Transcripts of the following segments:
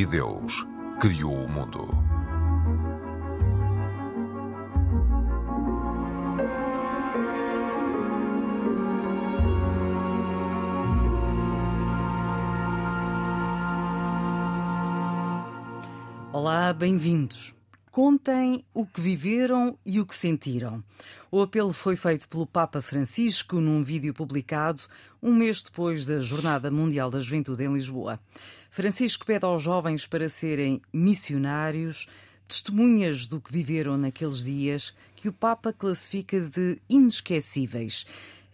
E Deus criou o mundo. Olá, bem-vindos. Contem o que viveram e o que sentiram. O apelo foi feito pelo Papa Francisco num vídeo publicado um mês depois da Jornada Mundial da Juventude em Lisboa. Francisco pede aos jovens para serem missionários, testemunhas do que viveram naqueles dias que o Papa classifica de inesquecíveis.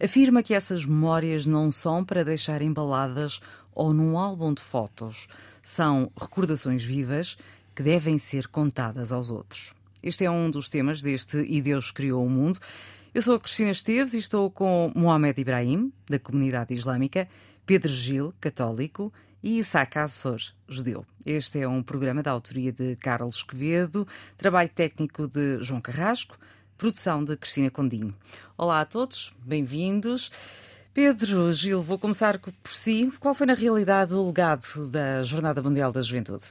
Afirma que essas memórias não são para deixar embaladas ou num álbum de fotos. São recordações vivas que devem ser contadas aos outros. Este é um dos temas deste E Deus Criou o Mundo. Eu sou a Cristina Esteves e estou com Mohamed Ibrahim, da comunidade islâmica, Pedro Gil, católico, e Isaac Assor, judeu. Este é um programa da autoria de Carlos Quevedo, trabalho técnico de João Carrasco, produção de Cristina Condinho. Olá a todos, bem-vindos. Pedro Gil, vou começar por si. Qual foi, na realidade, o legado da Jornada Mundial da Juventude?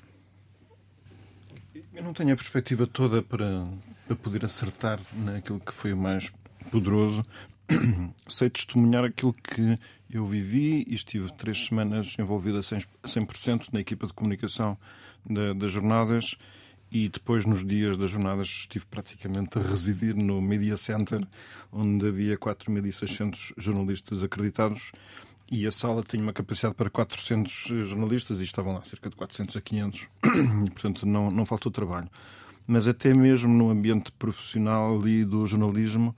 Eu não tenho a perspectiva toda para, para poder acertar naquilo que foi o mais poderoso. Sei testemunhar aquilo que eu vivi e estive três semanas envolvido a 100%, na equipa de comunicação da, das jornadas e depois, nos dias das jornadas, estive praticamente a residir no Media Center, onde havia 4.600 jornalistas acreditados e a sala tinha uma capacidade para 400 eh, jornalistas e estavam lá cerca de 400 a 500 e portanto não, não faltou trabalho. Mas até mesmo no ambiente profissional ali do jornalismo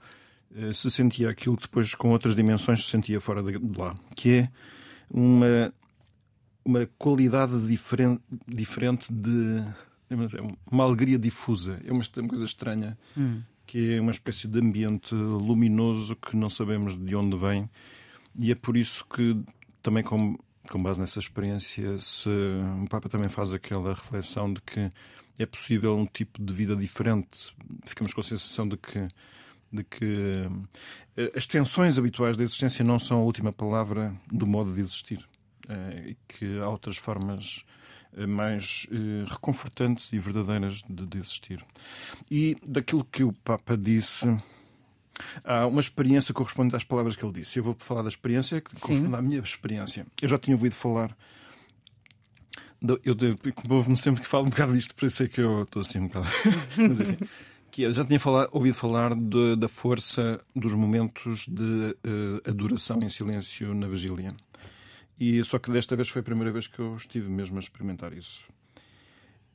se sentia aquilo que depois com outras dimensões se sentia fora de lá que é uma uma qualidade diferente diferente de uma alegria difusa é uma, coisa estranha hum. que é uma espécie de ambiente luminoso que não sabemos de onde vem e é por isso que também com, com base nessa experiência se, o Papa também faz aquela reflexão de que é possível um tipo de vida diferente. Ficamos com a sensação de que de que uh, as tensões habituais da existência não são a última palavra do modo de existir uh, e que há outras formas uh, mais reconfortantes e verdadeiras de, existir. E daquilo que o Papa disse Há uma experiência que corresponde às palavras que ele disse. Eu vou falar da experiência que corresponde à minha experiência. Eu já tinha ouvido falar. Eu ouve-me sempre que falo um bocado disto, por isso é que eu estou assim um bocado. Mas enfim. Que eu já tinha ouvido falar de, da força dos momentos de uh, adoração em silêncio na vigília. E só que desta vez foi a primeira vez que eu estive mesmo a experimentar isso.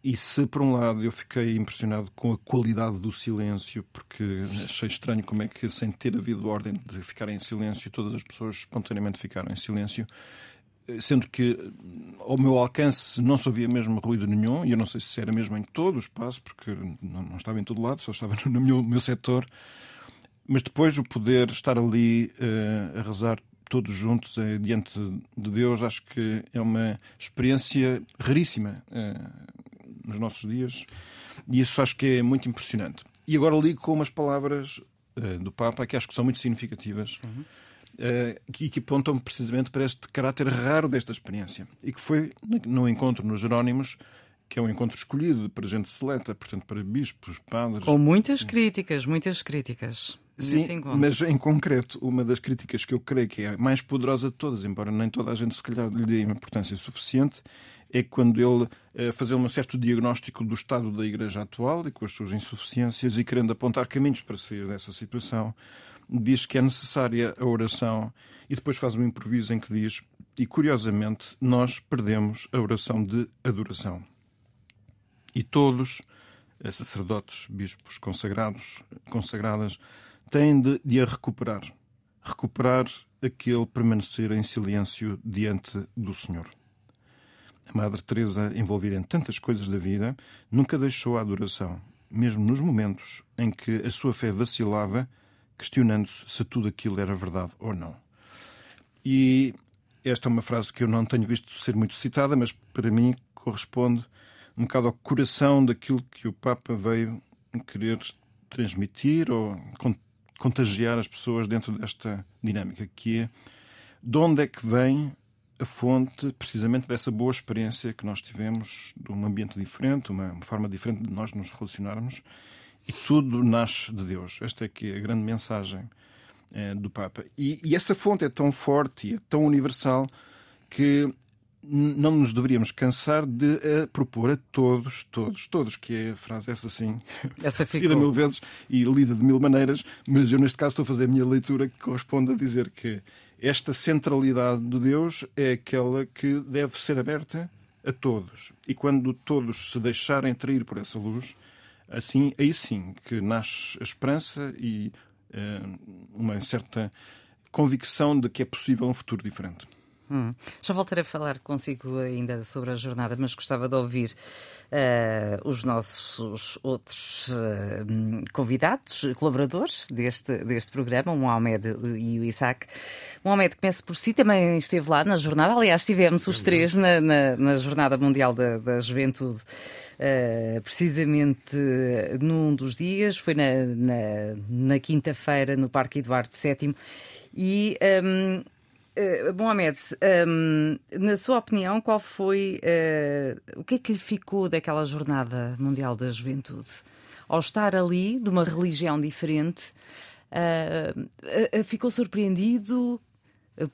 E se, por um lado, eu fiquei impressionado com a qualidade do silêncio, porque achei estranho como é que, sem ter havido ordem de ficar em silêncio, todas as pessoas espontaneamente ficaram em silêncio, sendo que ao meu alcance não se ouvia mesmo ruído nenhum, e eu não sei se era mesmo em todo o espaço, porque não, não estava em todo lado, só estava no meu, meu setor. Mas depois o poder estar ali uh, a rezar todos juntos uh, diante de Deus, acho que é uma experiência raríssima. Uh, nos nossos dias, e isso acho que é muito impressionante. E agora ligo com umas palavras do Papa que acho que são muito significativas. Uhum. Uh, que, que apontam precisamente para este caráter raro desta experiência e que foi no encontro nos Jerónimos que é um encontro escolhido para gente seleta, portanto para bispos, padres. Com muitas críticas, muitas críticas. Sim, mas em concreto, uma das críticas que eu creio que é a mais poderosa de todas, embora nem toda a gente se calhar lhe dê importância suficiente, é quando ele eh, fazer um certo diagnóstico do estado da Igreja atual e com as suas insuficiências e querendo apontar caminhos para sair dessa situação, diz que é necessária a oração e depois faz um improviso em que diz e curiosamente nós perdemos a oração de adoração. E todos, eh, sacerdotes, bispos consagrados, consagradas, têm de, de a recuperar. Recuperar aquele permanecer em silêncio diante do Senhor. A Madre Teresa, envolvida em tantas coisas da vida, nunca deixou a adoração, mesmo nos momentos em que a sua fé vacilava, questionando-se se tudo aquilo era verdade ou não. E esta é uma frase que eu não tenho visto ser muito citada, mas para mim corresponde um bocado ao coração daquilo que o Papa veio querer transmitir ou contagiar as pessoas dentro desta dinâmica, que é de onde é que vem a fonte precisamente dessa boa experiência que nós tivemos de um ambiente diferente, uma forma diferente de nós nos relacionarmos e tudo nasce de Deus. Esta é que é a grande mensagem é, do Papa. E, e, essa fonte é tão forte e é tão universal que não nos deveríamos cansar de a propor a todos, todos, todos, que é a frase essa sim, essa repetida mil vezes e lida de mil maneiras, mas eu neste caso estou a fazer a minha leitura que corresponde a dizer que esta centralidade de Deus é aquela que deve ser aberta a todos. E quando todos se deixarem trair por essa luz, assim, aí sim que nasce a esperança e uh, uma certa convicção de que é possível um futuro diferente. Hum. Já voltarei a falar consigo ainda sobre a jornada, mas gostava de ouvir uh, os nossos outros uh, convidados, colaboradores deste, deste programa, o Mohamed e o Isaac. O Mohamed, comece por si, também esteve lá na jornada. Aliás, estivemos os três na, na, na Jornada Mundial da, da Juventude. Uh, precisamente num dos dias, foi na, na, na quinta-feira no Parque Eduardo VII, e um, Uh, Mohamed, um, na sua opinião, qual foi uh, o que é que lhe ficou daquela jornada mundial da juventude? Ao estar ali, de uma religião diferente, uh, ficou surpreendido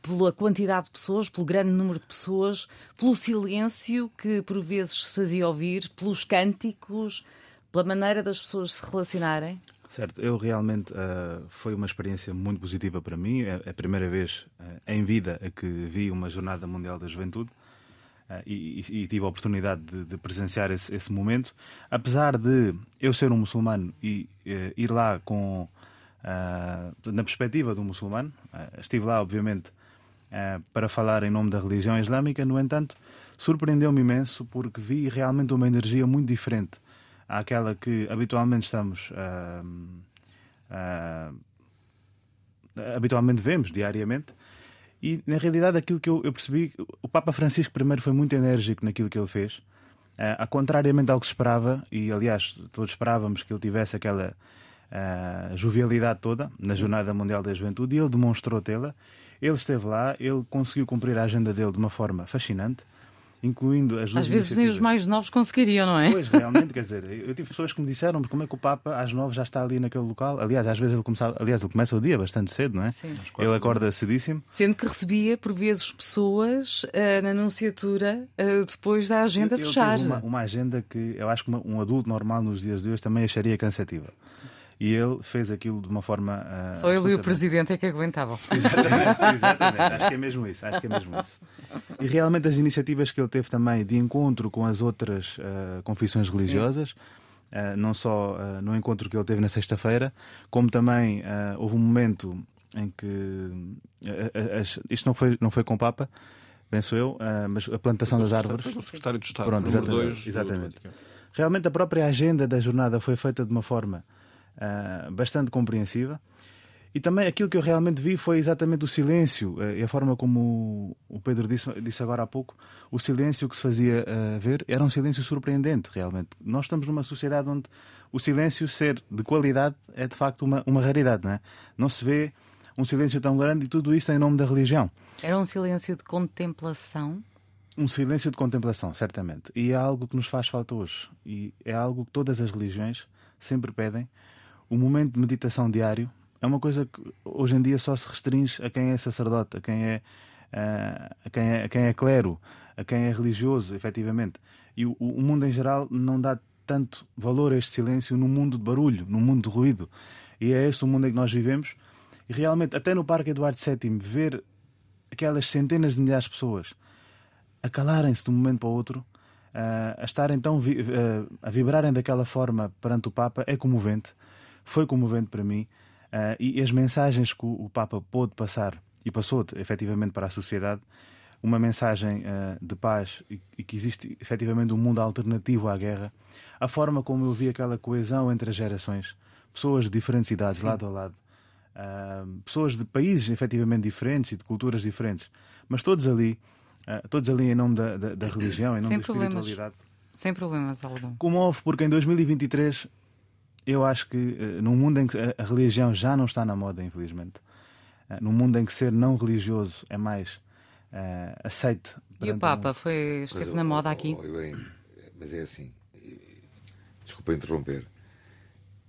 pela quantidade de pessoas, pelo grande número de pessoas, pelo silêncio que por vezes se fazia ouvir, pelos cânticos, pela maneira das pessoas se relacionarem? Certo, eu realmente uh, foi uma experiência muito positiva para mim. É, é a primeira vez uh, em vida que vi uma Jornada Mundial da Juventude uh, e, e, tive a oportunidade de, de presenciar esse, esse, momento. Apesar de eu ser um muçulmano e ir lá com na perspectiva do muçulmano, estive lá, obviamente, para falar em nome da religião islâmica. No entanto, surpreendeu-me imenso porque vi realmente uma energia muito diferente àquela que habitualmente estamos. Uh, habitualmente vemos diariamente. E na realidade, aquilo que eu, eu, percebi, o Papa Francisco primeiro foi muito enérgico naquilo que ele fez, uh, a contrariamente ao que se esperava, e aliás, todos esperávamos que ele tivesse aquela uh, jovialidade toda na Jornada Mundial da Juventude, e ele demonstrou tê-la. Ele esteve lá, ele conseguiu cumprir a agenda dele de uma forma fascinante incluindo as Às vezes nem os mais novos conseguiriam, não é? Pois, realmente, quer dizer, eu tive pessoas que me disseram como é que o Papa às nove já está ali naquele local. Aliás, às vezes ele, começava, aliás, ele começa o dia bastante cedo, não é? Sim. Ele acorda cedíssimo. Sendo que recebia, por vezes, pessoas uh, na anunciatura uh, depois da agenda eu, eu fechar. Uma, uma, agenda que eu acho que uma, um adulto normal nos dias de hoje também acharia cansativa e ele fez aquilo de uma forma. Uh, Só ele e o presidente é que aguentavam. Exatamente, exatamente, acho que é mesmo isso. Acho que é mesmo isso. E realmente as iniciativas que ele teve também de encontro com as outras uh, confissões religiosas. Uh, não só uh, no encontro que ele teve na sexta-feira, como também houve um momento em que isto não foi, não foi com o Papa, penso eu, mas a plantação das árvores. O secretário de Estado, Pronto, exatamente. Dois, exatamente. Realmente a própria agenda da jornada foi feita de uma forma uh, bastante compreensiva. E também aquilo que eu realmente vi foi exatamente o silêncio uh, e a forma como o Pedro disse, disse agora há pouco, o silêncio que se fazia uh, ver era um silêncio surpreendente, realmente. Nós estamos numa sociedade onde o silêncio ser de qualidade é de facto uma, uma raridade, não é? Não se vê um silêncio tão grande e tudo isso em nome da religião. Era um silêncio de contemplação? Um silêncio de contemplação, certamente. E é algo que nos faz falta hoje. E é algo que todas as religiões sempre pedem o momento de meditação diário é uma coisa que hoje em dia só se restringe a quem é sacerdote, a quem é, a quem é, a quem é clero, a quem é religioso, efetivamente. E o, o mundo em geral não dá tanto valor a este silêncio no mundo de barulho, no mundo de ruído. E é este o mundo em que nós vivemos. E realmente, até no Parque Eduardo VII, ver aquelas centenas de milhares de pessoas a calarem-se de um momento para o outro, a estarem tão a vibrarem daquela forma perante o Papa, é comovente foi comovente para mim uh, e as mensagens que o, o, Papa pôde passar e passou efetivamente para a sociedade uma mensagem uh, de paz e, e, que existe efetivamente um mundo alternativo à guerra, a forma como eu vi aquela coesão entre as gerações, pessoas de diferentes idades, Sim. lado a lado, uh, pessoas de países efetivamente diferentes e de culturas diferentes, mas todos ali, todos ali em nome da, da, da religião, em nome Sem da problemas. espiritualidade. Sem problemas algum. Comove, porque em 2023 eu acho que uh, num mundo em que a, a, religião já não está na moda, infelizmente, uh, num mundo em que ser não religioso é mais uh, aceite. E o Papa foi, esteve mas, na moda oh, aqui? Oh, bem, mas é assim, desculpa interromper,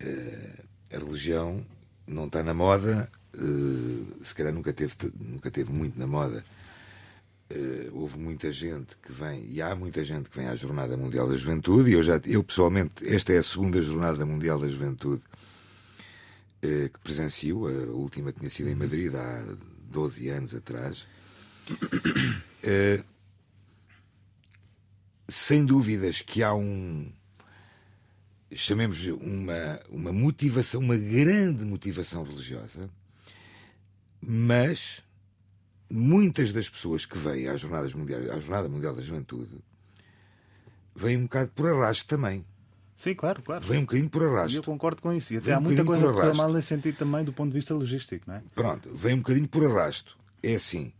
uh, a religião não está na moda, uh, se calhar nunca teve, nunca teve muito na moda. Uh, houve muita gente que vem, e há muita gente que vem à Jornada Mundial da Juventude, e eu, já, eu pessoalmente, esta é a segunda Jornada Mundial da Juventude uh, que presencio, a última tinha sido em Madrid há 12 anos atrás. Uh, sem dúvidas que há um, chamemos uma, uma motivação, uma grande motivação religiosa, mas muitas das pessoas que vêm às jornadas mundiais, à Jornada Mundial da Juventude vêm um bocado por arrasto também. Sim, claro, claro. Vem um bocadinho por arrasto. E eu concordo com isso. E até há um muita coisa que corre mal nesse sentido também do ponto de vista logístico, não é? Pronto, vem um bocadinho por arrasto. É assim.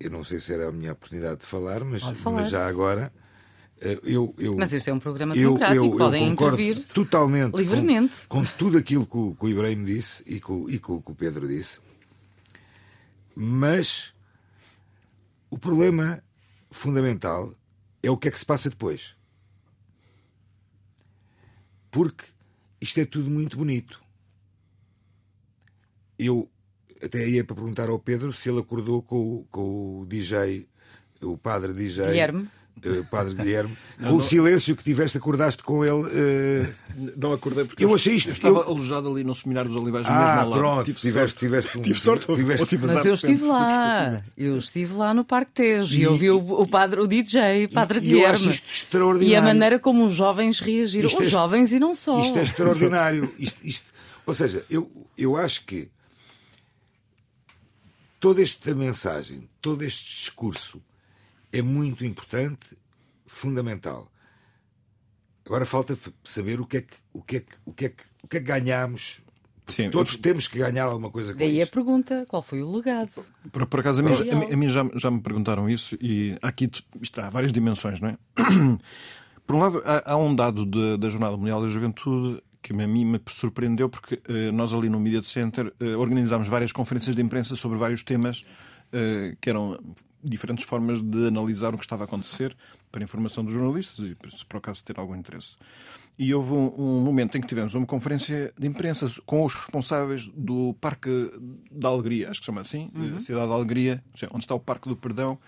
Eu não sei se era a minha oportunidade de falar, mas, falar. mas já agora. Eh, eu, eu, mas este é um programa democrático, eu, eu, podem intervir totalmente livremente com, com, tudo aquilo que o, que o Ibrahim disse e que, e que o Pedro disse. Mas o problema fundamental é o que é que se passa depois. Porque isto é tudo muito bonito. Eu até ia para perguntar ao Pedro se ele acordou com, com o DJ, o padre DJ. Guilherme uh, Padre Guilherme, não, com não, o silêncio que tiveste, acordaste com ele. Uh... Não acordei porque eu, achei isto. Eu estava eu... alojado ali no Seminário dos Olivais, ah. Pronto, tive tiveste, tiveste, um... tive sorte. Tiveste... Tive Mas eu estive lá, eu estive lá no Parque Tejo e, e ouvi o, o, padre, o DJ, Padre e, Guilherme. Eu acho isto extraordinário. E a maneira como os jovens reagiram, isto os é, jovens e não só. Isto é extraordinário. isto, isto, ou seja, eu, eu acho que toda esta mensagem, todo este discurso é muito importante fundamental. Agora falta saber o que é que, o que, é que, o que, é que, o que, é que ganhamos. Sim, Todos eu... temos que ganhar alguma coisa com Daí isto. a pergunta: qual foi o legado? Por, por acaso, a mim, a, a mim já, já me perguntaram isso e aqui está, há várias dimensões, não é? Por um lado, há, há um dado de, da Jornada Mundial da Juventude que a mim me surpreendeu, porque uh, nós ali no Media Center uh, organizámos várias conferências de imprensa sobre vários temas uh, que eram diferentes formas de analisar o que estava a acontecer para a informação dos jornalistas e se por acaso ter algum interesse. E houve um, um, momento em que tivemos uma conferência de imprensa com os responsáveis do Parque da Alegria, acho que se chama assim, uhum. Cidade da Alegria, onde está o Parque do Perdão.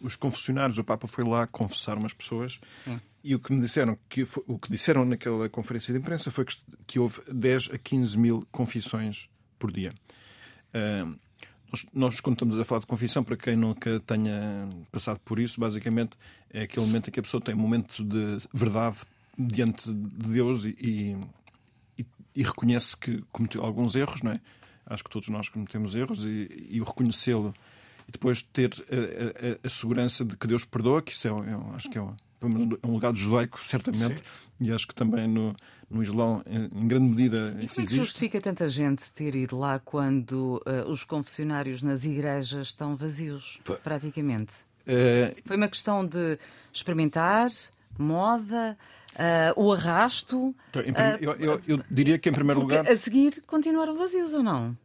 Os confessionários, o Papa foi lá confessar umas pessoas Sim. e o que me disseram, que foi, o que disseram naquela conferência de imprensa foi que, que houve 10 a 15 mil confissões por dia. Nós, quando estamos a falar de confissão, para quem nunca tenha passado por isso, basicamente é aquele momento em que a pessoa tem um momento de verdade diante de Deus e, e, e reconhece que cometeu alguns erros, não é? Acho que todos nós cometemos erros e, e o reconhecê-lo e depois ter a, a, a, segurança de que Deus perdoa, que isso é, é acho que é é um legado judaico, certamente, Sim. e acho que também no, no Islão, em grande medida, e isso como é que justifica tanta gente ter ido lá quando uh, os confessionários nas igrejas estão vazios, praticamente? Uh... Foi uma questão de experimentar, moda, uh, o arrasto. Então, eu, eu, eu, diria que, em primeiro lugar. A seguir, continuaram vazios ou não?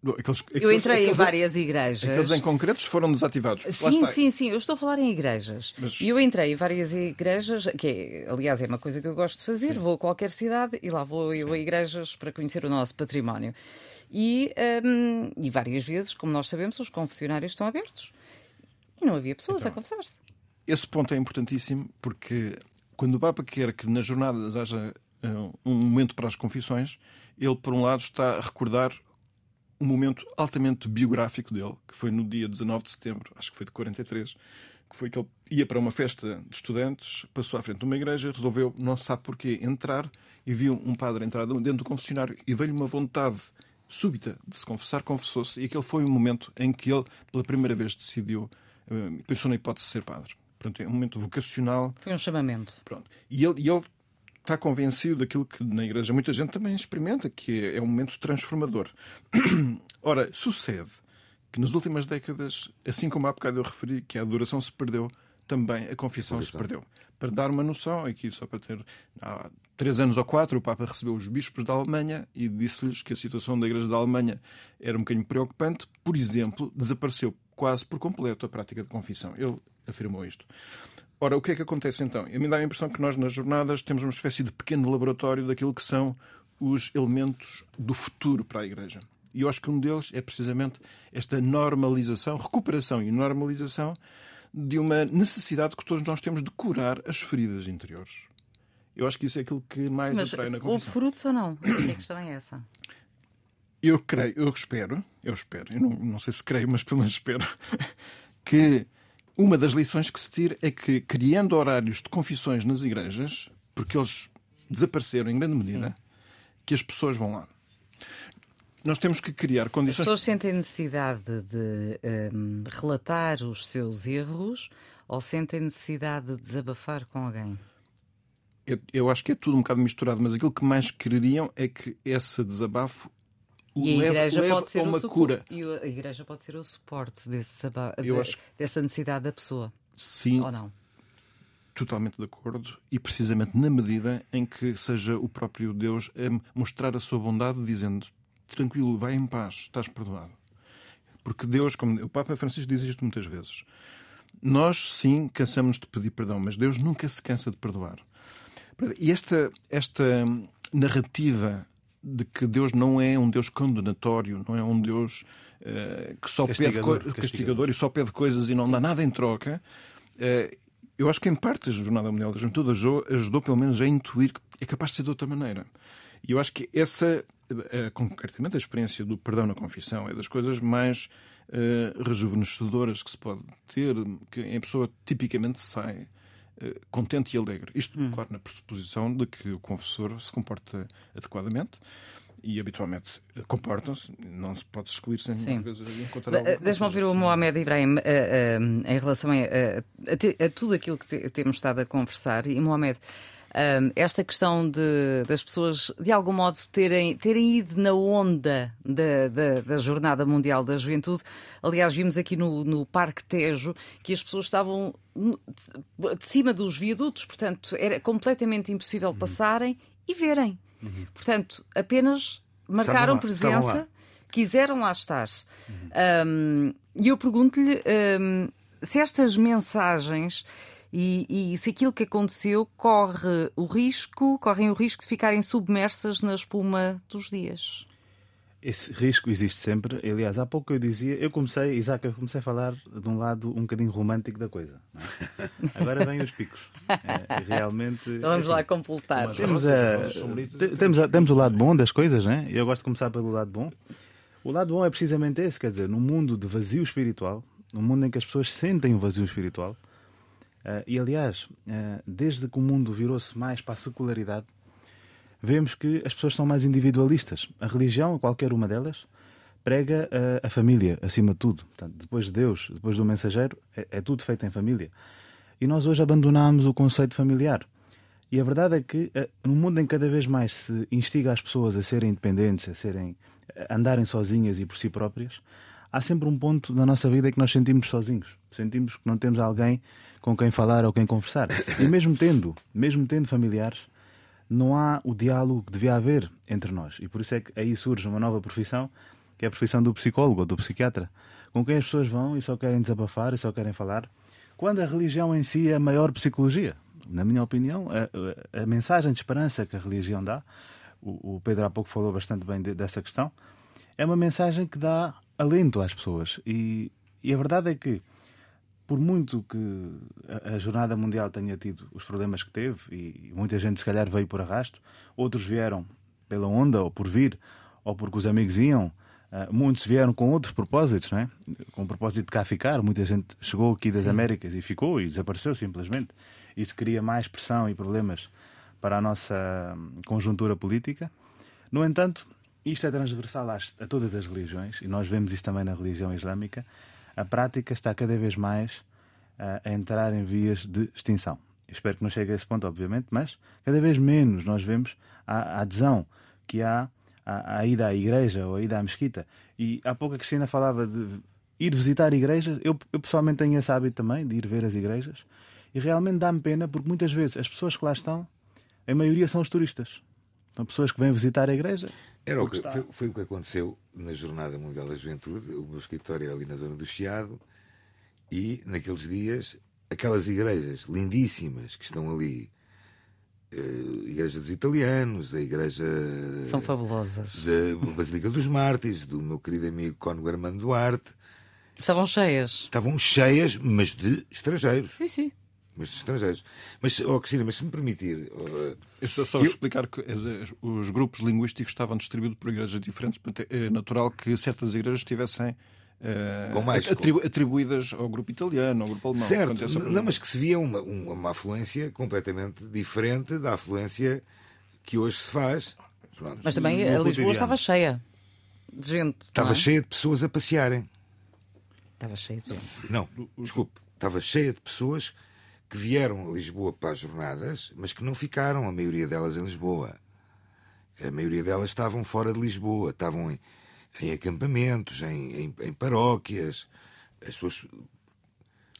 Aqueles, aqueles, eu entrei aqueles, em várias igrejas. Aqueles em concretos foram desativados. Sim, sim, sim. Eu estou a falar em igrejas. Mas... E eu entrei em várias igrejas, que é, aliás é uma coisa que eu gosto de fazer. Sim. Vou a qualquer cidade e lá vou eu a igrejas para conhecer o nosso património. E, um, e várias vezes, como nós sabemos, os confessionários estão abertos. E não havia pessoas então, a confessar-se. Esse ponto é importantíssimo porque quando o Papa quer que nas jornadas haja uh, um momento para as confissões, ele, por um lado, está a recordar um momento altamente biográfico dele, que foi no dia 19 de setembro, acho que foi de 43, que foi que ele ia para uma festa de estudantes, passou à frente de uma igreja, resolveu, não sabe porquê, entrar e viu um padre entrar dentro do confessionário e veio-lhe uma vontade súbita de se confessar, confessou-se. E aquele foi o momento em que ele, pela primeira vez, decidiu, uh, pensou na hipótese de ser padre. Portanto, é um momento vocacional. Foi um chamamento. Pronto. E ele, e ele está convencido daquilo que na Igreja muita gente também experimenta, que é, um momento transformador. Ora, sucede que nas últimas décadas, assim como há bocado eu referi que a adoração se perdeu, também a confissão se perdeu. Para dar uma noção, aqui só para ter. Há três anos ou quatro, o Papa recebeu os bispos da Alemanha e disse-lhes que a situação da Igreja da Alemanha era um bocadinho preocupante. Por exemplo, desapareceu quase por completo a prática de confissão. Ele afirmou isto. Ora, o que é que acontece então? A mim dá a impressão que nós, nas jornadas, temos uma espécie de pequeno laboratório daquilo que são os elementos do futuro para a Igreja. E eu acho que um deles é precisamente esta normalização, recuperação e normalização de uma necessidade que todos nós temos de curar as feridas interiores. Eu acho que isso é aquilo que mais Mas atrai na houve confissão. frutos ou não? A questão é essa. Eu creio, eu espero, eu espero, eu não, não sei se creio, mas pelo menos espero, que uma das lições que se tira é que, criando horários de confissões nas igrejas, porque eles desapareceram em grande medida, que as pessoas vão lá. Nós temos que criar As condições. pessoas sentem necessidade de hum, relatar os seus erros ou sentem necessidade de desabafar com alguém? Eu, eu acho que é tudo um bocado misturado, mas aquilo que mais quereriam é que esse desabafo E a igreja leve pode ser uma o cura. E a igreja pode ser o suporte desse de- acho- dessa necessidade da pessoa, Sim, ou não? totalmente de acordo e precisamente na medida em que seja o próprio Deus a mostrar a sua bondade dizendo tranquilo, vai em paz, estás perdoado. Porque Deus, como o Papa Francisco diz isto muitas vezes, nós sim cansamos de pedir perdão, mas Deus nunca se cansa de perdoar. E esta, esta narrativa de que Deus não é um Deus condenatório, não é um Deus eh, que só pede Castigador, castigador. e só pede coisas e não dá nada em troca. eh, eu acho que em parte a Jornada Mundial da Juventude ajudou, ajudou pelo menos a intuir que é capaz de ser de outra maneira. E eu acho que essa, eh, concretamente a experiência do perdão na confissão, é das coisas mais eh, rejuvenescedoras que se pode ter, que a pessoa tipicamente sai contente e alegre. Isto, claro, na pressuposição de que o confessor se comporta adequadamente e habitualmente eh, comportam-se, não se pode excluir sem Sim. vezes encontrar eh, Deixa-me ouvir o assim. Mohamed Ibrahim eh, eh, em relação a, a- a tudo aquilo que te- temos estado a conversar. E, Mohamed, eh, esta questão de, das pessoas, de algum modo, terem, terem ido na onda da, da, da Jornada Mundial da Juventude. Aliás, vimos aqui no, no Parque Tejo que as pessoas estavam de cima dos viadutos, portanto, era completamente impossível passarem e verem. Portanto, apenas marcaram lá, presença quiseram lá estar. Um, E eu pergunto-lhe um, se estas mensagens e, e se aquilo que aconteceu corre o risco, correm o risco de ficarem submersas na espuma dos dias. Esse risco existe sempre. Aliás, há pouco eu dizia, eu comecei, Isaac, eu comecei a falar de um lado um bocadinho romântico da coisa. não é? Agora vêm os picos. É, realmente. Então vamos é lá assim, completar. Mas- Temos, Rosas, a- temos, a- temos o lado bom das coisas, né? Eu gosto de começar pelo lado bom. O lado bom é precisamente esse, quer dizer, num mundo de vazio espiritual, num mundo em que as pessoas sentem o vazio espiritual, eh, e aliás, eh, desde que o mundo virou-se mais para a secularidade, vemos que as pessoas são mais individualistas. A religião, qualquer uma delas, prega a, a família acima de tudo. Portanto, depois de Deus, depois do mensageiro, é, é tudo feito em família. E nós hoje abandonamos o conceito familiar. E a verdade é que, num mundo em que cada vez mais se instiga as pessoas a serem independentes, a serem a andarem sozinhas e por si próprias, há sempre um ponto na nossa vida em que nós sentimos sozinhos. Sentimos que não temos alguém com quem falar ou quem conversar. E mesmo tendo, mesmo tendo familiares, não há o diálogo que devia haver entre nós. E por isso é que aí surge uma nova profissão, que é a profissão do psicólogo ou do psiquiatra, com quem as pessoas vão e só querem desabafar e só querem falar, quando a religião em si é a maior psicologia. Na minha opinião, a, a- mensagem de esperança que a religião dá, o, o Pedro há pouco falou bastante bem de- dessa questão, é uma mensagem que dá alento às pessoas. E, e a verdade é que, por muito que a, a Jornada Mundial tenha tido os problemas que teve, e muita gente se calhar veio por arrasto, outros vieram pela onda ou por vir, ou porque os amigos iam, ah, muitos vieram com outros propósitos, não é? com o propósito de cá ficar. Muita gente chegou aqui das Américas e ficou e desapareceu simplesmente. Isso cria mais pressão e problemas para a nossa hum, conjuntura política. No entanto, isto é transversal às- a todas as religiões, e nós vemos isso também na religião islâmica. A prática está cada vez mais ah, a entrar em vias de extinção. Espero que não chegue a esse ponto, obviamente, mas cada vez menos nós vemos a, adesão que há à, à ida à igreja ou à ida à mesquita. E há pouco a Cristina falava de ir visitar igrejas. Eu, eu pessoalmente tenho esse hábito também de ir ver as igrejas. E realmente dá-me pena porque muitas vezes as pessoas que lá estão, a maioria são os turistas. São pessoas que vêm visitar a igreja. Era o que, foi, foi o que aconteceu na Jornada Mundial da Juventude. O meu escritório é ali na zona do Chiado e naqueles dias aquelas igrejas lindíssimas que estão ali. A igreja dos italianos, a igreja São fabulosas. da Basílica dos Mártires, do meu querido amigo Cónigo Armando Duarte, Estavam cheias. estavam cheias, mas de estrangeiros. Sim, sim. Mas estrangeiros. Mas, oh, Cristina, mas se me permitir, oh, Eu só, só Eu- explicar que os grupos linguísticos estavam distribuídos por igrejas diferentes, portanto é natural que certas igrejas estivessem eh, Com mais- atribu- atribuídas ao grupo italiano, ao grupo alemão. Certo, não, mas que se via uma, uma, uma afluência completamente diferente da afluência que hoje se faz. Pronto. Mas também a Lisboa cotidiano. estava cheia de gente. Estava é? cheia de pessoas a passearem. Estava cheia de gente. Não, desculpe, estava cheia de pessoas que vieram a Lisboa para as jornadas, mas que não ficaram, a maioria delas em Lisboa. A maioria delas estavam fora de Lisboa, estavam em, em acampamentos, em, em, em paróquias, as suas,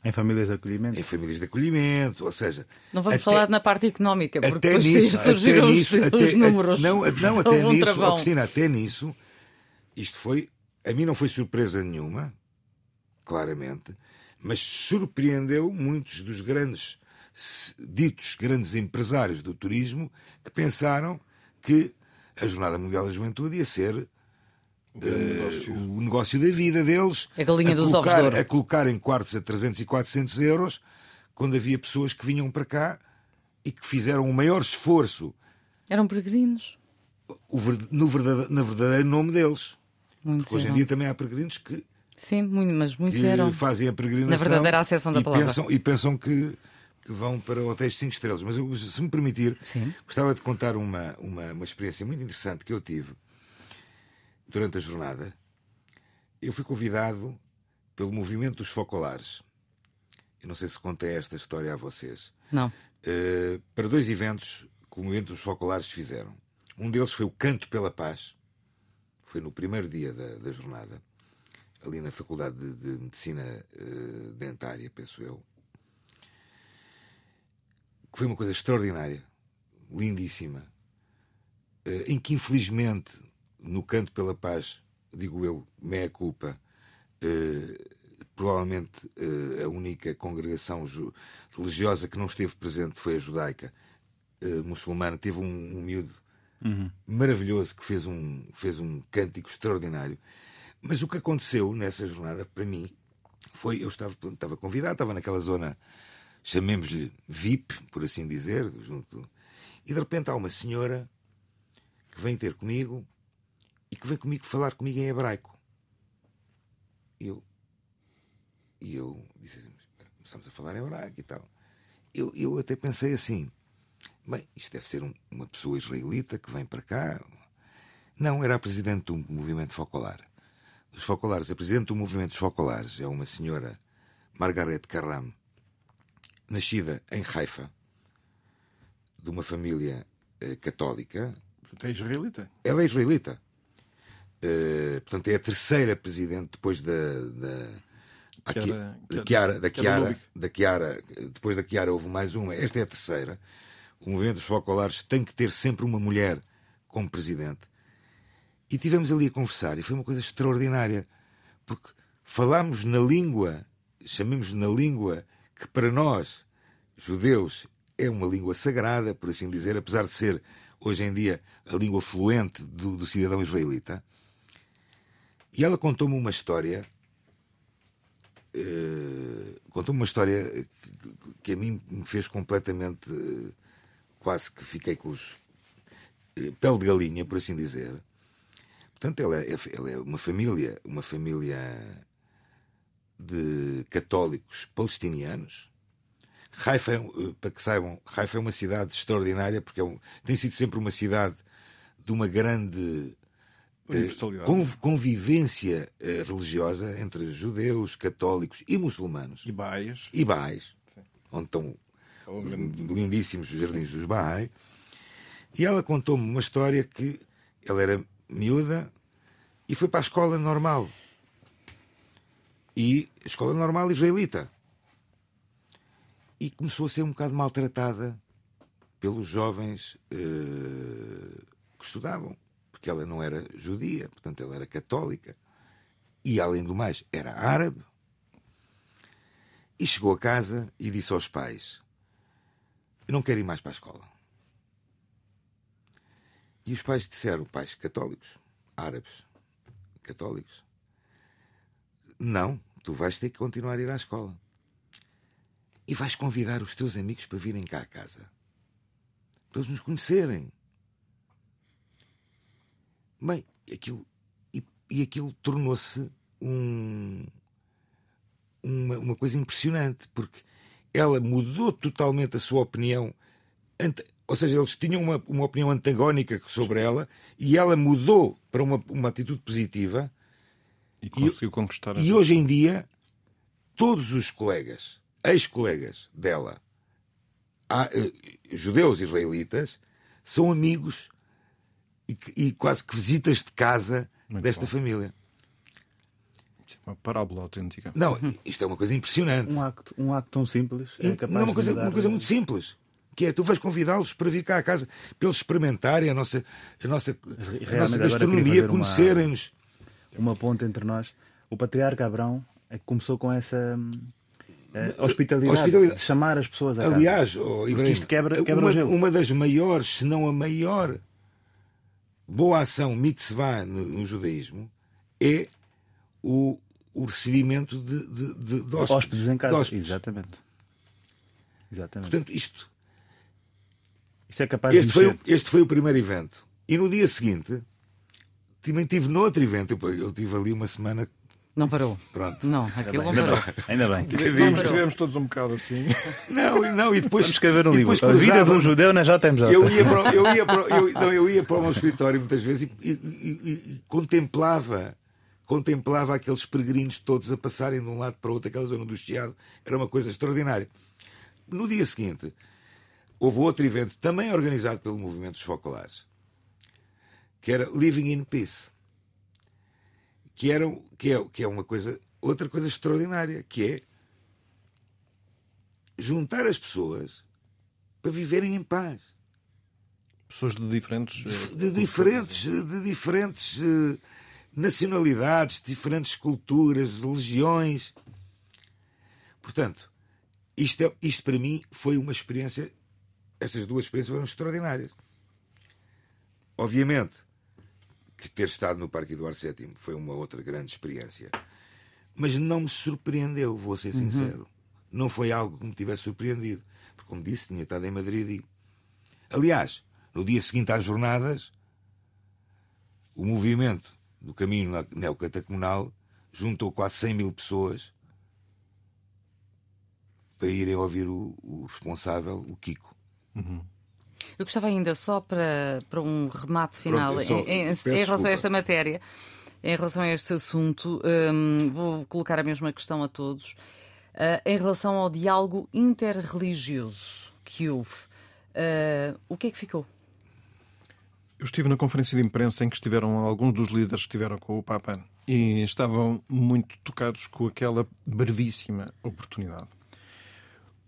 Em famílias de acolhimento. em famílias de acolhimento, ou seja. Não vamos até- falar na parte económica, porque até nisso, até surgiram os- nisso, os, até, números. Não, não até um nisso, travão. oh, Cristina, até nisso, isto foi, a mim não foi surpresa nenhuma, claramente, mas surpreendeu muitos dos grandes, ditos grandes empresários do turismo que pensaram que a Jornada Mundial da Juventude ia ser o eh, negócio. o negócio da vida deles. A galinha dos ovos de colocar, ouro. A colocar em quartos a 300 e 400 euros, quando havia pessoas que vinham para cá e que fizeram o maior esforço Eram peregrinos. no verdade- na verdadeiro nome deles. Muitos Porque hoje em dia também há peregrinos que, Sim, muito, mas muitos que eram. fazem a peregrinação Na verdadeira acessão da e palavra. pensam, e pensam que, que vão para hotéis de 5 estrelas. Mas eu, se me permitir, Sim. gostava de contar uma, uma, uma experiência muito interessante que eu tive durante a jornada. Eu fui convidado pelo movimento dos focolares. Eu não sei se contei esta história a vocês. Não. eh, para dois eventos que o movimento dos focolares fizeram. Um deles foi o Canto pela Paz, foi no primeiro dia da, da jornada, ali na Faculdade de, de Medicina eh, Dentária, penso eu. Que foi uma coisa extraordinária, lindíssima, eh, em que infelizmente no Canto pela Paz, digo eu, meia culpa, eh, provavelmente a única congregação religiosa que não esteve presente foi a judaica muçulmana. Teve um, um miúdo maravilhoso que fez um, fez um cântico extraordinário. Mas o que aconteceu nessa jornada, para mim, foi. Eu estava, estava convidado, estava naquela zona, chamemos-lhe VIP, por assim dizer, junto. E de repente há uma senhora que vem ter comigo e que vem comigo falar comigo em hebraico. Eu, e eu disse assim, começamos a falar hebraico e tal. Eu, eu até pensei assim, bem, isto deve ser um- uma pessoa israelita que vem para cá. Não, era a presidente do movimento focolar. Dos focolares, a presidente do movimento dos focolares é uma senhora, Margaret Karam, nascida em Haifa, de uma família eh, católica, é israelita. ela é israelita. Eh, portanto, é a terceira presidente depois da. da da Chiara, da Chiara, da Chiara, depois da Chiara houve mais uma, esta é a terceira. O movimento dos focolares tem que ter sempre uma mulher como presidente. E tivemos ali a conversar e foi uma coisa extraordinária, porque falámos na língua, chamemos na língua que para nós, judeus, é uma língua sagrada, por assim dizer, apesar de ser hoje em dia a língua fluente do, do cidadão israelita. E ela contou-me uma história. eh, contou-me uma história que, que a mim me fez completamente. eh, quase que fiquei com os. eh, pele de galinha, por assim dizer. Portanto, ela é, ela é uma família, uma família de católicos palestinianos. Haifa, é, um- para que saibam, Haifa é uma cidade extraordinária porque é um- tem sido sempre uma cidade de uma grande eh, convivência eh, religiosa entre judeus, católicos e muçulmanos E baias. e baais, onde estão É os lindíssimos jardins dos Bahá'í. E ela contou-me uma história que ela era miúda e foi para a escola normal. E escola normal israelita. E começou a ser um bocado maltratada pelos jovens eh, estudavam, porque ela não era judia, portanto ela era católica e, além do mais, era árabe. E chegou a casa e disse aos pais: Eu não quero ir mais para a escola. E os pais disseram, pais católicos, árabes, católicos, não, tu vais ter que continuar a ir à escola. E vais convidar os teus amigos para virem cá à casa. Para eles nos conhecerem. Bem, aquilo. E, e aquilo tornou-se um, uma, uma coisa impressionante, porque ela mudou totalmente a sua opinião. Ante, ou seja, eles tinham uma, uma opinião antagónica sobre ela e ela mudou para uma, uma atitude positiva. E conseguiu conquistar. E hoje em dia, todos os colegas, ex-colegas dela, há, eh, judeus israelitas, são amigos e, e, quase que visitas de casa Muito desta bom. família. Uma parábola autêntica. Não, isto é uma coisa impressionante. Um acto, um acto tão simples. É capaz não, uma coisa, uma coisa muito simples. Que é, tu vais convidá-los para vir cá à casa, para eles experimentarem a nossa, a nossa, a nossa gastronomia, conhecerem-nos. Uma, uma ponte entre nós. O patriarca Abrão é que começou com essa é, hospitalidade, hospitalidade, de chamar as pessoas a casa. Aliás, oh, Ibrahim, isto quebra, quebra uma, uma, das maiores, se não a maior boa ação mitzvah no, no judaísmo é o, o recebimento de, de, de, de hóspedes. hóspedes em casa. Exatamente. Exatamente. Portanto, isto. Isto é capaz este de foi, este foi o primeiro evento. E no dia seguinte, também tive noutro evento. Eu, eu tive ali uma semana não parou. Pronto. Não, aquilo não parou. Ainda bem. Tivemos, tivemos todos um bocado assim. Não, não, e depois. Vamos escrever um livro. A vida de um judeu na JMJ. Eu ia para, eu ia para, eu, não, eu ia para o meu escritório muitas vezes e, e, e, e contemplava contemplava aqueles peregrinos todos a passarem de um lado para o outro, aquela zona do Chiado, era uma coisa extraordinária. No dia seguinte, houve outro evento, também organizado pelo Movimento dos Focolares, que era Living in Peace, que, era, que, é, que é uma coisa, outra coisa extraordinária, que é juntar as pessoas para viverem em paz. Pessoas de diferentes. De, de diferentes, de diferentes uh, nacionalidades, diferentes culturas, religiões. Portanto, isto, é, isto para mim foi uma experiência. Estas duas experiências foram extraordinárias. Obviamente que ter estado no Parque Eduardo VII foi uma outra grande experiência. Mas não me surpreendeu, vou ser uhum. sincero. Uhum. Não foi algo que me tivesse surpreendido. Porque, como disse, tinha estado em Madrid e. Aliás, no dia seguinte às jornadas, o movimento do caminho neocatacomunal juntou quase 100 mil pessoas para irem ouvir o, o responsável, o Kiko. Uhum. Eu gostava ainda só para, para um remate final Pronto, só, em, em, em relação a esta matéria, em relação a este assunto, um, vou colocar a mesma questão a todos. Uh, em relação ao diálogo interreligioso que houve, uh, o que é que ficou? Eu estive na conferência de imprensa em que estiveram alguns dos líderes que estiveram com o Papa e estavam muito tocados com aquela brevíssima oportunidade.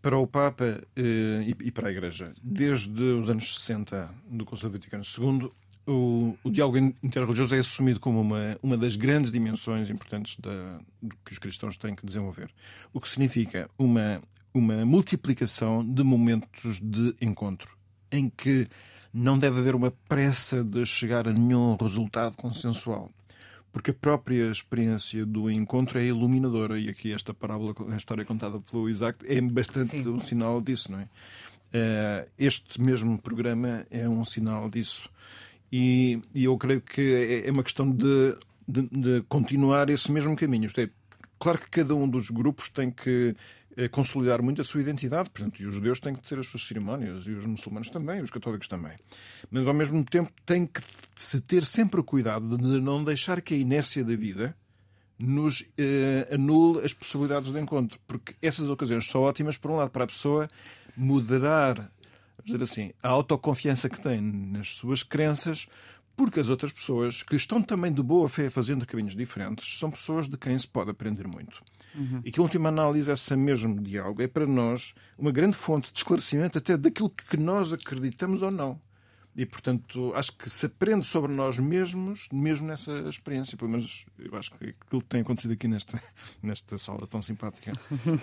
Para o Papa eh, e para a Igreja, desde os anos 60 do Conselho Vaticano II, o, o diálogo interreligioso é assumido como uma, uma das grandes dimensões importantes da, do que os cristãos têm que desenvolver. O que significa uma, uma multiplicação de momentos de encontro, em que não deve haver uma pressa de chegar a nenhum resultado consensual. Porque a própria experiência do encontro é iluminadora, e aqui esta parábola, a história contada pelo Isaac, é bastante Sim. um sinal disso, não é? Eh, este mesmo programa é um sinal disso. E, e eu creio que é, é uma questão de, de, de continuar esse mesmo caminho. Isto é, claro que cada um dos grupos tem que consolidar muito a sua identidade. Portanto, e os judeus têm que ter as suas cerimónias, e os muçulmanos também, e os católicos também. Mas, ao mesmo tempo, tem que se ter sempre o cuidado de não deixar que a inércia da vida nos eh, anule as possibilidades de encontro. Porque essas ocasiões são ótimas, por um lado, para a pessoa moderar dizer assim, a autoconfiança que tem nas suas crenças, porque as outras pessoas que estão também de boa fé fazendo caminhos diferentes são pessoas de quem se pode aprender muito. Uhum. E que, a última análise, essa mesmo diálogo é para nós uma grande fonte de esclarecimento até daquilo que nós acreditamos ou não. E, portanto, acho que se aprende sobre nós mesmos, mesmo nessa experiência. Pelo menos eu acho que aquilo que tem acontecido aqui nesta, nesta sala tão simpática.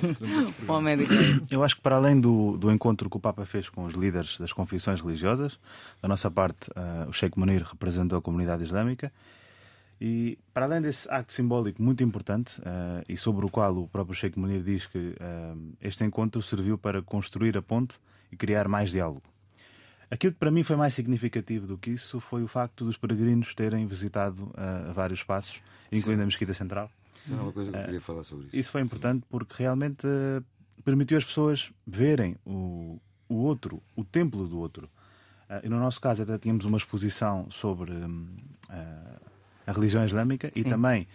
Bom, médico. Eu acho que, para além do, do encontro que o Papa fez com os líderes das confissões religiosas, da nossa parte, uh, o Sheikh Munir representou a comunidade islâmica. E, para além desse acto simbólico muito importante, uh, e sobre o qual o próprio Sheikh Munir diz que uh, este encontro serviu para construir a ponte e criar mais diálogo. Aquilo que para mim foi mais significativo do que isso foi o facto dos peregrinos terem visitado uh, vários espaços, incluindo Sim. a Mesquita Central. Isso é uma coisa que eu queria falar sobre isso. Isso foi importante porque realmente permitiu as pessoas verem o, o outro, o templo do outro. E no nosso caso até tínhamos uma exposição sobre um, a religião islâmica Sim. e também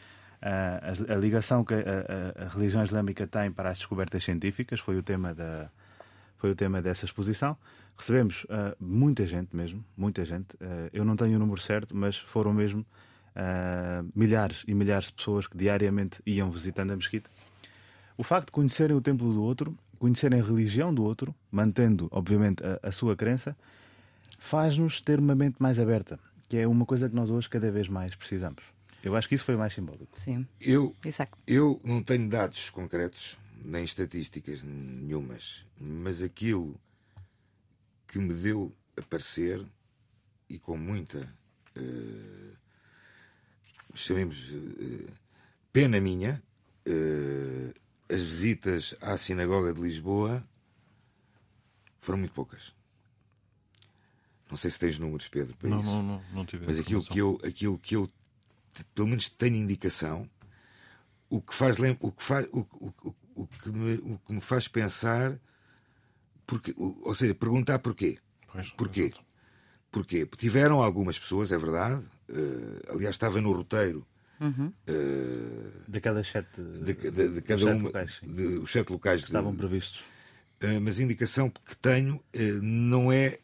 a, a, ligação que a, a, religião islâmica tem para as descobertas científicas, foi o tema, da, foi o tema dessa exposição. Recebemos uh, muita gente mesmo, muita gente. Uh, eu não tenho o número certo, mas foram mesmo uh, milhares e milhares de pessoas que diariamente iam visitando a mesquita. O facto de conhecerem o templo do outro, conhecerem a religião do outro, mantendo, obviamente, a, a sua crença, faz-nos ter uma mente mais aberta, que é uma coisa que nós hoje cada vez mais precisamos. Eu acho que isso foi mais simbólico. Sim. Eu, eu não tenho dados concretos, nem estatísticas nenhumas, mas aquilo que me deu a parecer, e com muita, uh, chamemos, uh, pena minha, uh, as visitas à Sinagoga de Lisboa foram muito poucas. Não sei se tens números, Pedro, para não, isso. Não, não, não tive Mas aquilo que, eu, aquilo que eu, pelo menos, tenho indicação, o que faz, o que faz, o, o, o, que, me, o que me faz pensar porque, ou seja, perguntar porquê. Pois, porquê? Porquê? Tiveram algumas pessoas, é verdade. Uh, aliás, estava no roteiro. Uhum. Uh, de cada sete, de, de, de cada uma, locais, de, os sete locais que estavam previstos. Uh, mas a indicação que tenho não é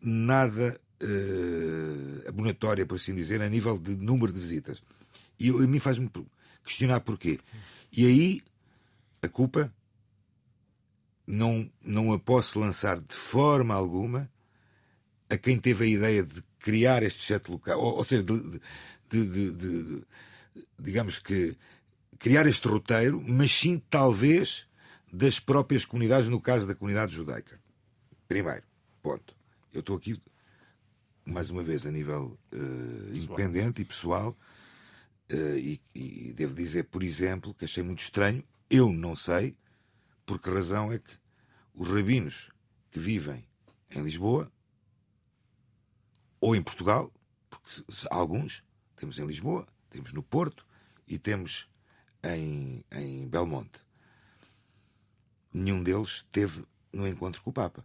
nada abonatória, por assim dizer, a nível de número de visitas. E a mim faz-me questionar porquê. E aí a culpa não, não a posso lançar de forma alguma a quem teve a ideia de criar estes sete locais, ou, ou seja, de, de, de, digamos que criar este roteiro, mas sim talvez das próprias comunidades, no caso da comunidade judaica. Primeiro, ponto. Eu estou aqui, mais uma vez, a nível uh, independente e pessoal, uh, e, e devo dizer, por exemplo, que achei muito estranho, eu não sei, por que razão é que os rabinos que vivem em Lisboa ou em Portugal, porque alguns temos em Lisboa, temos no Porto e temos em, em Belmonte. Nenhum deles teve no encontro com o Papa.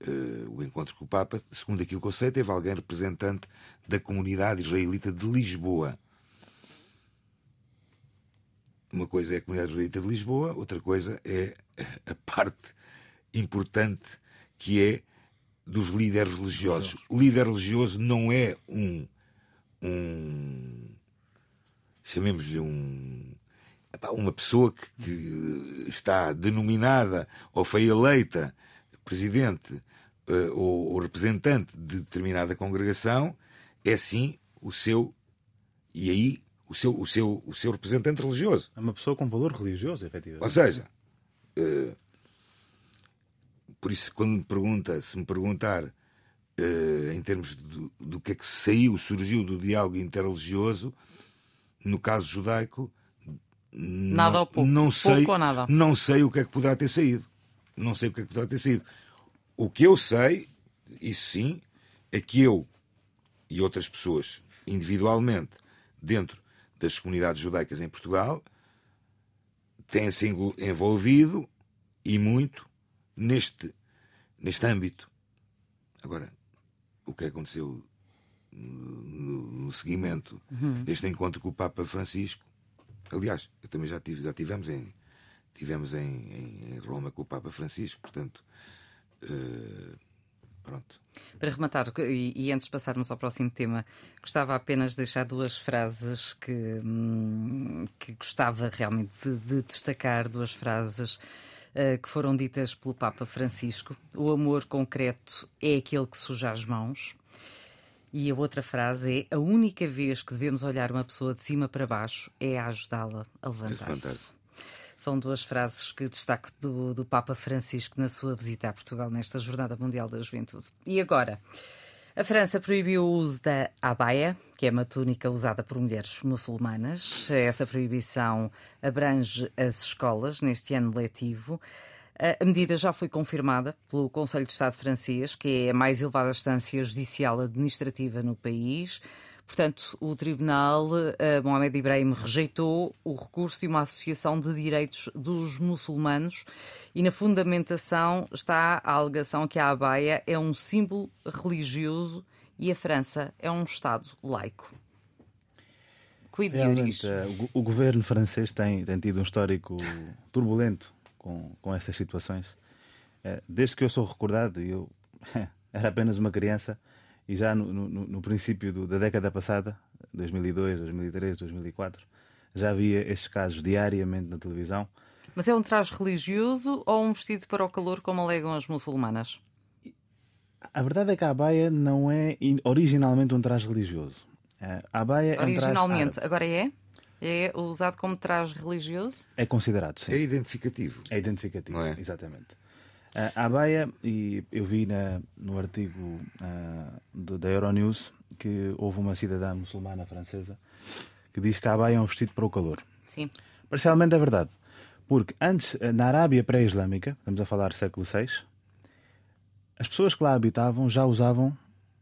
Uh, o encontro com o Papa, segundo aquilo que eu sei, teve alguém representante da comunidade israelita de Lisboa. Uma coisa é a comunidade israelita de Lisboa, outra coisa é a parte importante que é dos líderes religiosos. O líder religioso não é um. um chamemos-lhe um. Uma pessoa que, que, está denominada ou foi eleita presidente uh, ou, ou representante de determinada congregação, é sim o seu. E aí o seu, o seu, o seu representante religioso. É uma pessoa com valor religioso, efetivamente. Ou seja, uh, por isso, quando me pergunta, se me perguntar uh, em termos do, do que é que saiu, surgiu do diálogo interreligioso, no caso judaico, nada não, ou pouco. Não sei, pouco ou nada. não sei o que é que poderá ter saído. Não sei o que é que poderá ter saído. O que eu sei, isso sim, é que eu e outras pessoas, individualmente, dentro das comunidades judaicas em Portugal, têm-se envolvido e muito neste, neste âmbito. Agora, o que aconteceu no, no seguimento uhum. deste encontro com o Papa Francisco, aliás, eu também já tive, já tivemos em tivemos em, em Roma com o Papa Francisco, portanto, uh, pronto. Para rematar, e, e, antes de passarmos ao próximo tema, gostava apenas de deixar duas frases que, hum, que gostava realmente de, de destacar, duas frases uh, que foram ditas pelo Papa Francisco. O amor concreto é aquele que suja as mãos. E a outra frase é: a única vez que devemos olhar uma pessoa de cima para baixo é a ajudá-la a levantar-se. São duas frases que destaco do, do Papa Francisco na sua visita a Portugal nesta Jornada Mundial da Juventude. E agora? A França proibiu o uso da abaya, que é uma túnica usada por mulheres muçulmanas. Essa proibição abrange as escolas neste ano letivo. A medida já foi confirmada pelo Conselho de Estado francês, que é a mais elevada instância judicial administrativa no país. Portanto, o Tribunal uh, Mohamed Ibrahim rejeitou o recurso de uma associação de direitos dos muçulmanos e na fundamentação está a alegação que a abaia é um símbolo religioso e a França é um Estado laico. Realmente, uh, o, o governo francês tem, tem tido um histórico turbulento com, com estas situações. Uh, desde que eu sou recordado, eu era apenas uma criança, e já no, no, no princípio do, da década passada, 2002, 2003, 2004, já havia estes casos diariamente na televisão. Mas é um traje religioso ou um vestido para o calor, como alegam as muçulmanas? A verdade é que a abaia não é originalmente um traje religioso. A abaia originalmente, é um agora é? É usado como traje religioso? É considerado, sim. É identificativo. É identificativo, é? exatamente. A Abaia, e eu vi na, no artigo uh, do, da Euronews que houve uma cidadã muçulmana francesa que diz que a Abaia é um vestido para o calor. Sim. Parcialmente é verdade. Porque antes, na Arábia pré-islâmica, estamos a falar século VI, as pessoas que lá habitavam já usavam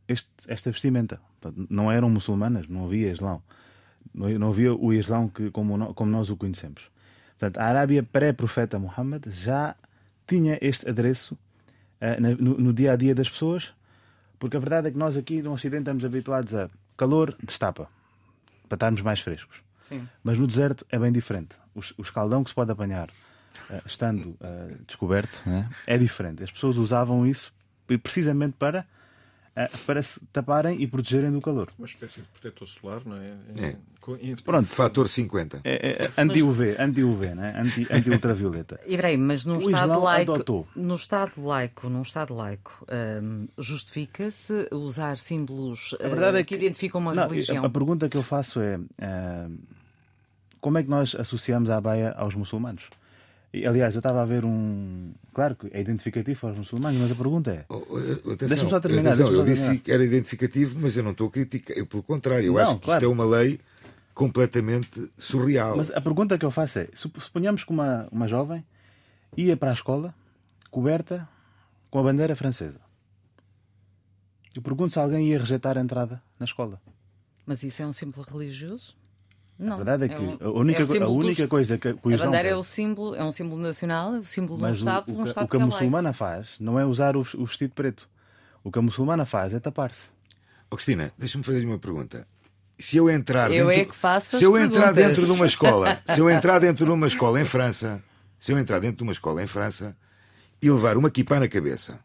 este, esta vestimenta. Não eram muçulmanas, não havia islão. Não, não havia o islão que, como, como nós o conhecemos. Portanto, a Arábia pré-profeta Muhammad já tinha este adereço uh, no, no, dia a dia das pessoas, porque a verdade é que nós aqui no Ocidente estamos habituados a calor, destapa, para estarmos mais frescos. Sim. Mas no deserto é bem diferente. O, o escaldão que se pode apanhar uh, estando uh, descoberto né, é diferente. As pessoas usavam isso precisamente para para se taparem e protegerem do calor. Uma espécie de protetor solar, não é? é. Pronto. Fator 50. É, é, anti-UV, anti-UV, né? anti-ultravioleta. Anti Ibrahim, mas num o Estado laico, adotou. no Estado laico, num Estado laico, hum, justifica-se usar símbolos uh, é que, que, identificam uma não, religião? A, a, pergunta que eu faço é uh, como é que nós associamos a baia aos muçulmanos? Aliás, eu estava a ver um. Claro que é identificativo para os muçulmanos, mas a pergunta é. Oh, oh Deixa-me só terminar. Atenção, eu disse terminar. que era identificativo, mas eu não estou a criticar. Eu, pelo contrário, eu não, acho que claro. isto é uma lei completamente surreal. Mas a pergunta que eu faço é: suponhamos que uma, uma jovem ia para a escola coberta com a bandeira francesa. Eu pergunto se alguém ia rejeitar a entrada na escola. Mas isso é um símbolo religioso? Não, a verdade é que é um, a única, é a única dos, coisa que. A bandeira é, o símbolo, é um símbolo nacional, é o símbolo de um Estado. O, o, um Estado o que a muçulmana faz não é usar o, o, vestido preto. O que a muçulmana faz é tapar-se. Oh, Cristina, deixa-me fazer uma pergunta. Se eu entrar eu dentro, é que faço se eu perguntas. entrar dentro de uma escola, se eu entrar dentro de uma escola em França, se eu entrar dentro de uma escola em França e levar uma kippah na cabeça,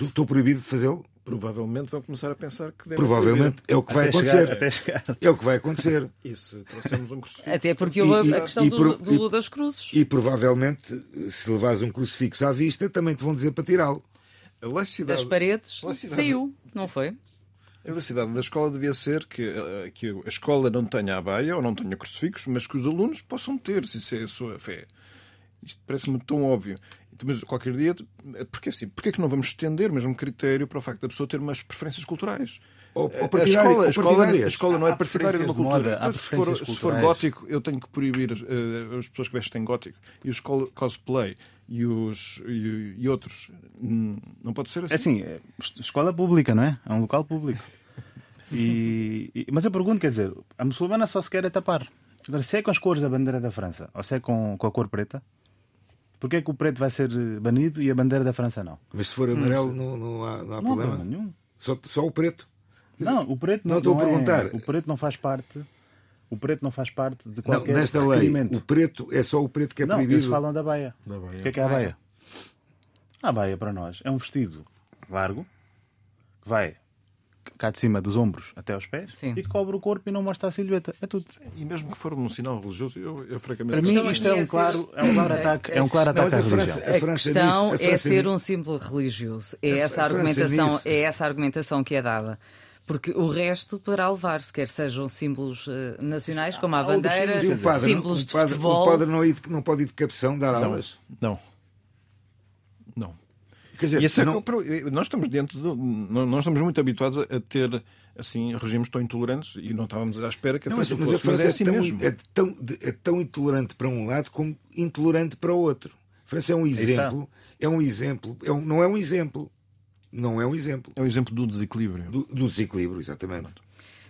estou proibido de fazê-lo? Provavelmente vão começar a pensar que deve Provavelmente é o que vai acontecer. Chegar, até. É o que vai acontecer. Isso, trouxemos um crucifixo. Até porque houve e, a questão e, do, do, das cruzes. E provavelmente, se levares um crucifixo à vista, também te vão dizer para tirá-lo. Das paredes saiu, não foi? A laicidade da escola devia ser que, eh, que a escola não tenha a baia ou não tenha crucifixos, mas que os alunos possam ter, se isso é a sua fé. Isto parece-me tão óbvio. Mas qualquer dia, porque assim, porque é que não vamos estender o mesmo critério para o facto da pessoa ter umas preferências culturais? Ou, ou a, escola, a, escola, a escola não é partidária de uma cultura. Moda, se, for, se, for, gótico, eu tenho que proibir uh, as pessoas que vestem gótico. E os cosplay e, os, e, e outros. Hum, não pode ser assim. É assim, é, escola pública, não é? É um local público. E, e, mas eu pergunto, quer dizer, a muçulmana só se quer é tapar. Agora, se é com as cores da bandeira da França ou se é com, com a cor preta, Porquê é que o preto vai ser banido e a bandeira da França não? Mas se for amarelo hum. não, não, há, não há não problema. Há problema nenhum. Só, só o preto. Não, o preto não, não estou a é- perguntar. É, o preto não faz parte. O preto não faz parte de qualquer não, nesta lei, o preto é só o preto que é não, proibido. Eles falam da baia. Da baia. O que é que é a baia? A baia para nós é um vestido largo que vai cá de cima dos ombros até aos pés Sim. e cobre o corpo e não mostra a silhueta. É tudo. E mesmo que for um sinal religioso, eu, eu francamente. Para questão mim, isto é é um claro, é um claro ataque, é um claro Não, ataque à a religião. França- A França questão a é França ser um símbolo religioso. É essa argumentação, é essa argumentação que é dada. Porque o resto poderá levar-se, quer sejam símbolos eh, nacionais, como a bandeira, o padre, símbolos de padre, futebol. o padre não, é de- não pode ir de capção dar Não. aulas. Não. Não. Quer dizer, E esse é não- é nós estamos dentro do, nós estamos muito habituados a ter assim regimes tão intolerantes e não estávamos à espera que a Não, França mas fosse, mas França é é, assim tão, mesmo. é, tão, é tão intolerante para um lado como intolerante para o outro. A França é um exemplo, é um exemplo, é um- não é um exemplo, não é um exemplo É o exemplo do desequilíbrio. do, do desequilíbrio, exatamente.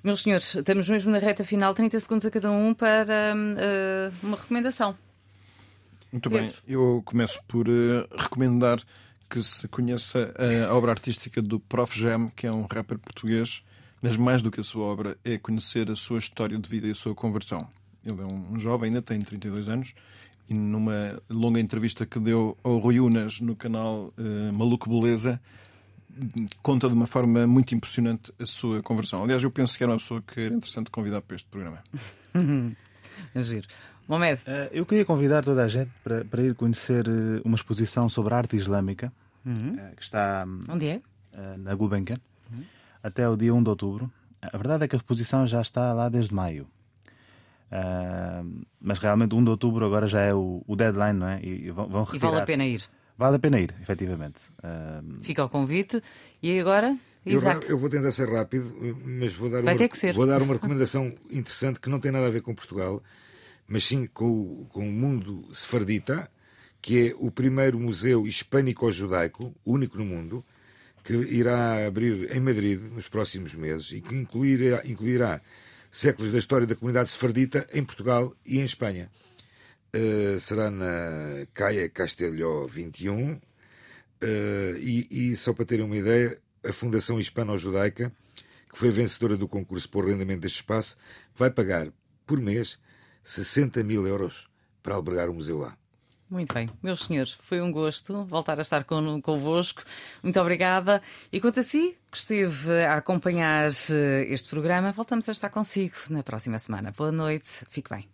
Meus senhores, estamos mesmo na reta final, 30 segundos a cada um para eh, uma recomendação. Muito Pedro. bem, eu começo por eh, recomendar que se conheça a obra artística do Prof. Jam, que é um rapper português, mas mais do que a sua obra, é conhecer a sua história de vida e a sua conversão. Ele é um jovem, ainda tem 32 anos, e numa longa entrevista que deu ao Rui Unas no canal eh, Maluco Beleza, conta de uma forma muito impressionante a sua conversão. Aliás, eu penso que era uma pessoa que era interessante convidar para este programa. É Giro. Mohamed, Eh, Eu queria convidar toda a gente para, para ir conhecer eh, uma exposição sobre arte islâmica eh, que está hum, onde é? eh, na Gulbenkian até o dia 1 de outubro. A verdade é que a exposição já está lá desde maio. Ah, mas realmente 1 de outubro agora já é o, o deadline, não é? E, e vão, vão E retirar. vale a pena ir. Vale a pena ir, efetivamente. Ah, Fica o convite. E agora, Eu, eu vou tentar ser rápido, mas vou dar, Vai uma, ter que ser. vou dar uma recomendação interessante que não tem nada a ver com Portugal, mas sim com, o- com o mundo sefardita, que é o primeiro museu hispânico-judaico, único no mundo, que irá abrir em Madrid nos próximos meses e que incluirá, incluirá séculos da história da comunidade sefardita em Portugal e em Espanha. Uh, será na Caia Castelhó 21, Uh, e, e só para terem uma ideia, a Fundação Hispano-Judaica, que foi vencedora do concurso por arrendamento deste espaço, vai pagar por mês 60 mil euros para albergar o museu lá. Muito bem, meus senhores, foi um gosto voltar a estar con convosco. Muito obrigada. E quanto a si, que esteve a acompanhar eh, este programa, voltamos a estar consigo na próxima semana. Boa noite, fique bem.